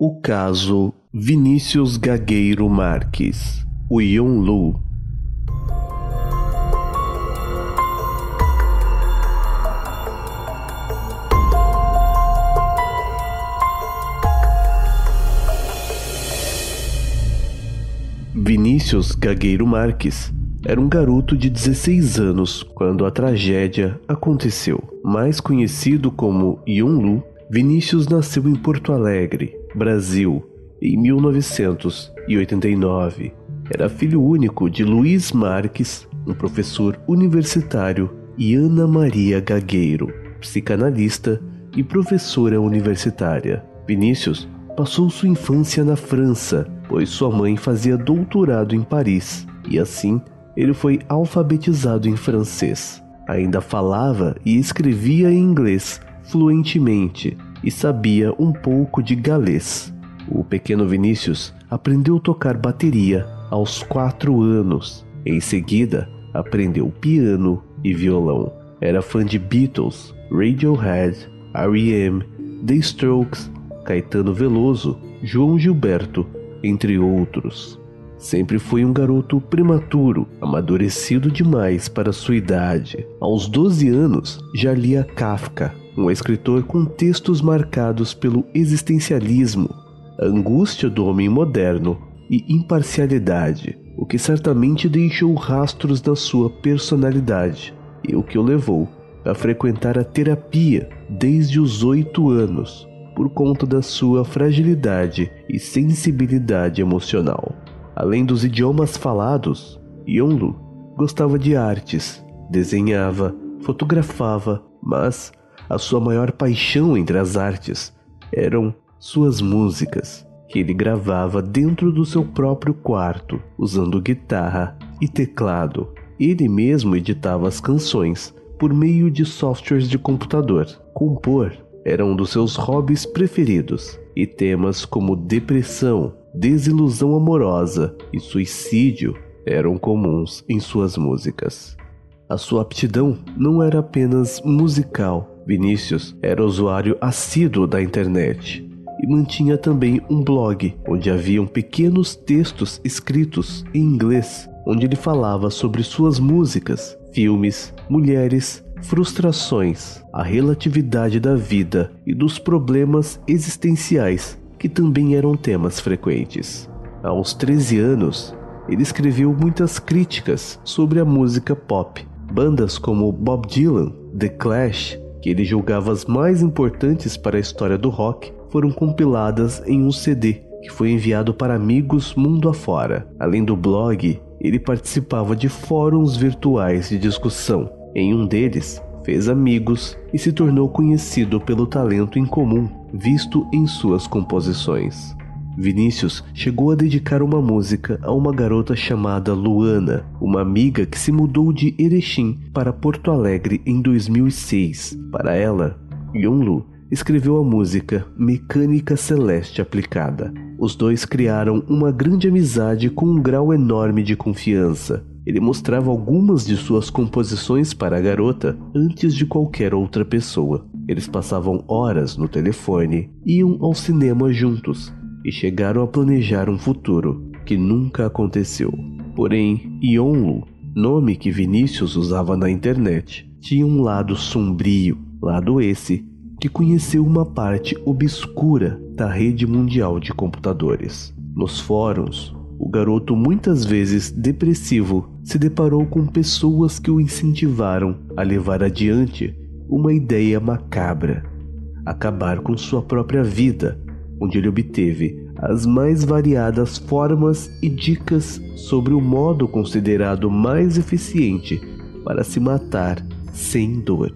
O caso Vinícius Gagueiro Marques, o Yon Lu. Vinícius Gagueiro Marques era um garoto de 16 anos quando a tragédia aconteceu. Mais conhecido como Yon Lu, Vinícius nasceu em Porto Alegre, Brasil, em 1989. Era filho único de Luiz Marques, um professor universitário, e Ana Maria Gagueiro, psicanalista e professora universitária. Vinícius passou sua infância na França, pois sua mãe fazia doutorado em Paris, e assim ele foi alfabetizado em francês. Ainda falava e escrevia em inglês fluentemente e sabia um pouco de galês. O pequeno Vinícius aprendeu a tocar bateria aos quatro anos. Em seguida, aprendeu piano e violão. Era fã de Beatles, Radiohead, R.E.M., The Strokes, Caetano Veloso, João Gilberto, entre outros. Sempre foi um garoto prematuro, amadurecido demais para sua idade. Aos 12 anos, já lia Kafka, um escritor com textos marcados pelo existencialismo, angústia do homem moderno e imparcialidade, o que certamente deixou rastros na sua personalidade e o que o levou a frequentar a terapia desde os oito anos, por conta da sua fragilidade e sensibilidade emocional. Além dos idiomas falados, Yonlu gostava de artes, desenhava, fotografava, mas a sua maior paixão entre as artes eram suas músicas, que ele gravava dentro do seu próprio quarto, usando guitarra e teclado. Ele mesmo editava as canções por meio de softwares de computador. Compor era um dos seus hobbies preferidos, e temas como depressão, desilusão amorosa e suicídio eram comuns em suas músicas. A sua aptidão não era apenas musical, Vinícius era usuário assíduo da internet e mantinha também um blog onde haviam pequenos textos escritos em inglês, onde ele falava sobre suas músicas, filmes, mulheres, frustrações, a relatividade da vida e dos problemas existenciais, que também eram temas frequentes. Aos 13 anos, ele escreveu muitas críticas sobre a música pop. Bandas como Bob Dylan, The Clash que ele julgava as mais importantes para a história do rock, foram compiladas em um CD que foi enviado para amigos mundo afora. Além do blog, ele participava de fóruns virtuais de discussão. Em um deles, fez amigos e se tornou conhecido pelo talento incomum visto em suas composições. Vinícius chegou a dedicar uma música a uma garota chamada Luana, uma amiga que se mudou de Erechim para Porto Alegre em 2006. Para ela, Yonlu escreveu a música Mecânica Celeste Aplicada. Os dois criaram uma grande amizade com um grau enorme de confiança. Ele mostrava algumas de suas composições para a garota antes de qualquer outra pessoa. Eles passavam horas no telefone, iam ao cinema juntos e chegaram a planejar um futuro que nunca aconteceu. Porém, Yonlu, nome que Vinícius usava na internet, tinha um lado sombrio, lado esse que conheceu uma parte obscura da rede mundial de computadores. Nos fóruns, o garoto, muitas vezes depressivo, se deparou com pessoas que o incentivaram a levar adiante uma ideia macabra: acabar com sua própria vida onde ele obteve as mais variadas formas e dicas sobre o modo considerado mais eficiente para se matar sem dor.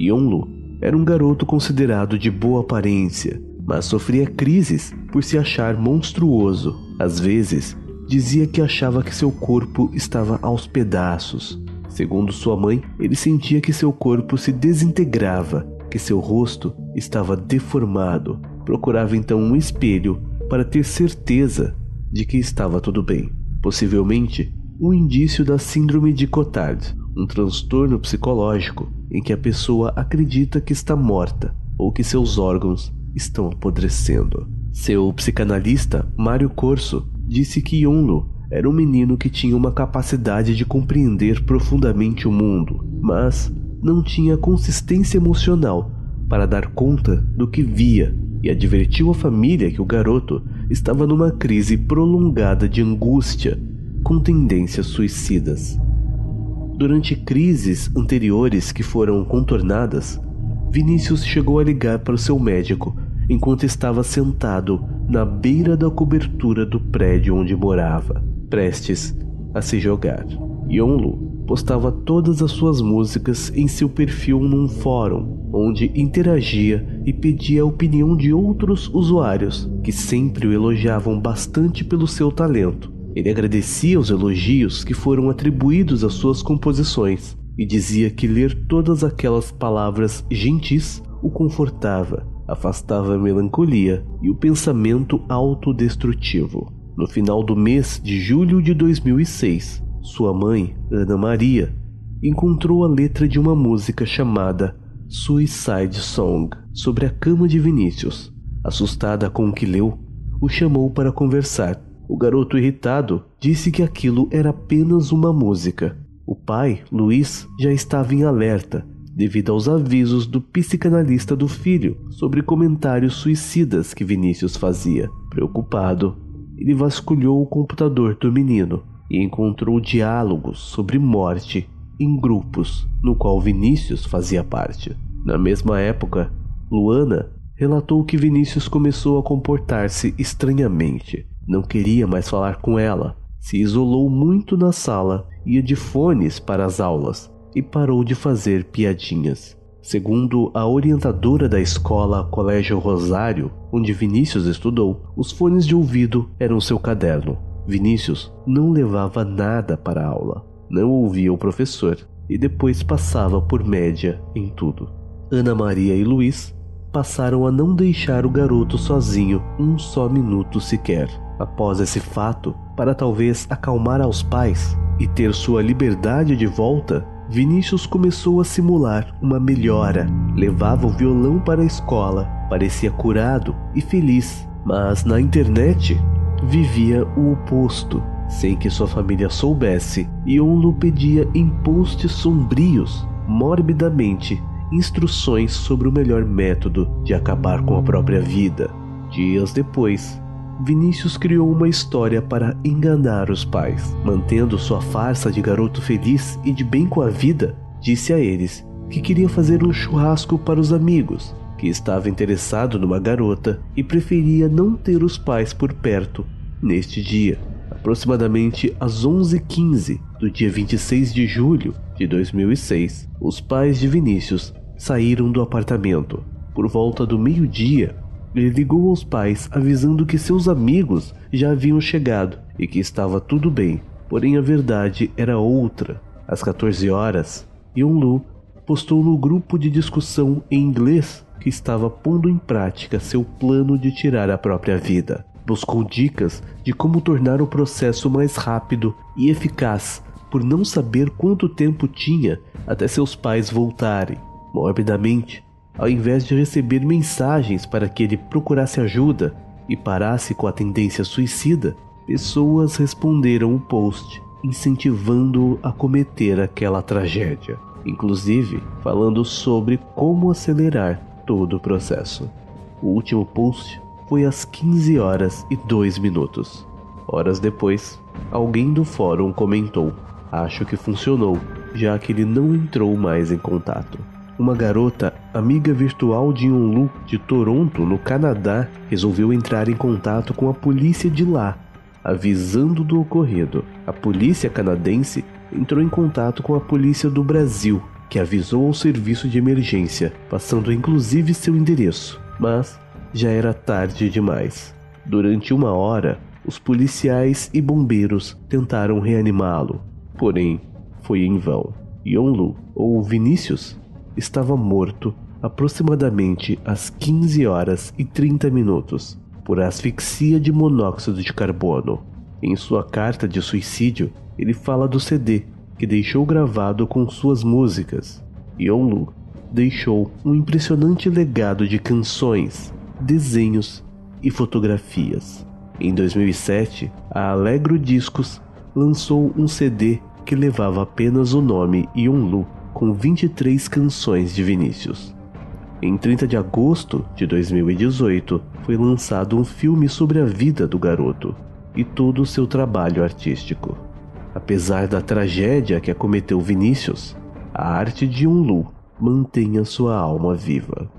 Yonlu era um garoto considerado de boa aparência, mas sofria crises por se achar monstruoso. Às vezes, dizia que achava que seu corpo estava aos pedaços. Segundo sua mãe, ele sentia que seu corpo se desintegrava, que seu rosto estava deformado Procurava então um espelho para ter certeza de que estava tudo bem. Possivelmente, um indício da síndrome de Cotard, um transtorno psicológico em que a pessoa acredita que está morta ou que seus órgãos estão apodrecendo. Seu psicanalista, Mário Corso, disse que Yonlu era um menino que tinha uma capacidade de compreender profundamente o mundo, mas não tinha consistência emocional para dar conta do que via e advertiu a família que o garoto estava numa crise prolongada de angústia com tendências suicidas. Durante crises anteriores que foram contornadas, Vinícius chegou a ligar para o seu médico enquanto estava sentado na beira da cobertura do prédio onde morava, prestes a se jogar. Yonlu postava todas as suas músicas em seu perfil num fórum, onde interagia e pedia a opinião de outros usuários, que sempre o elogiavam bastante pelo seu talento. Ele agradecia os elogios que foram atribuídos às suas composições e dizia que ler todas aquelas palavras gentis o confortava, afastava a melancolia e o pensamento autodestrutivo. No final do mês de julho de 2006, sua mãe, Ana Maria, encontrou a letra de uma música chamada Suicide Song sobre a cama de Vinícius. Assustada com o que leu, o chamou para conversar. O garoto irritado disse que aquilo era apenas uma música. O pai, Luiz, já estava em alerta devido aos avisos do psicanalista do filho sobre comentários suicidas que Vinícius fazia. Preocupado, ele vasculhou o computador do menino e encontrou diálogos sobre morte em grupos, no qual Vinícius fazia parte. Na mesma época, Luana relatou que Vinícius começou a comportar-se estranhamente. Não queria mais falar com ela, se isolou muito na sala, ia de fones para as aulas e parou de fazer piadinhas. Segundo a orientadora da escola Colégio Rosário, onde Vinícius estudou, os fones de ouvido eram seu caderno. Vinícius não levava nada para a aula, não ouvia o professor e depois passava por média em tudo. Ana Maria e Luiz passaram a não deixar o garoto sozinho um só minuto sequer. Após esse fato, para talvez acalmar aos pais e ter sua liberdade de volta, Vinícius começou a simular uma melhora. Levava o violão para a escola, parecia curado e feliz, mas na internet vivia o oposto. Sem que sua família soubesse, Yonlu pedia em posts sombrios, morbidamente, instruções sobre o melhor método de acabar com a própria vida. Dias depois, Vinícius criou uma história para enganar os pais. Mantendo sua farsa de garoto feliz e de bem com a vida, disse a eles que queria fazer um churrasco para os amigos, que estava interessado numa garota e preferia não ter os pais por perto neste dia. Aproximadamente às 11h15 do dia 26 de julho de 2006, os pais de Vinícius saíram do apartamento. Por volta do meio-dia, ele ligou aos pais avisando que seus amigos já haviam chegado e que estava tudo bem, porém a verdade era outra. Às 14 horas, Yonlu postou no grupo de discussão em inglês que estava pondo em prática seu plano de tirar a própria vida. Buscou dicas de como tornar o processo mais rápido e eficaz, por não saber quanto tempo tinha até seus pais voltarem. Morbidamente, ao invés de receber mensagens para que ele procurasse ajuda e parasse com a tendência suicida, pessoas responderam o post, incentivando-o a cometer aquela tragédia, inclusive falando sobre como acelerar todo o processo. O último post foi às 15 horas e 2 minutos. Horas depois, alguém do fórum comentou: Acho que funcionou, já que ele não entrou mais em contato. Uma garota, amiga virtual de Yonlu, de Toronto, no Canadá, resolveu entrar em contato com a polícia de lá, avisando do ocorrido. A polícia canadense entrou em contato com a polícia do Brasil, que avisou ao serviço de emergência, passando inclusive seu endereço. Mas já era tarde demais. Durante uma hora, os policiais e bombeiros tentaram reanimá-lo, porém foi em vão. Yonlu, ou Vinícius, estava morto aproximadamente às 15 horas e 30 minutos por asfixia de monóxido de carbono. Em sua carta de suicídio, ele fala do CD que deixou gravado com suas músicas. Yonlu deixou um impressionante legado de canções, desenhos e fotografias. Em 2007, a Allegro Discos lançou um CD que levava apenas o nome Yonlu, com 23 canções de Vinícius. Em 30 de agosto de 2018, foi lançado um filme sobre a vida do garoto e todo o seu trabalho artístico. Apesar da tragédia que acometeu Vinícius, a arte de Yonlu mantém a sua alma viva.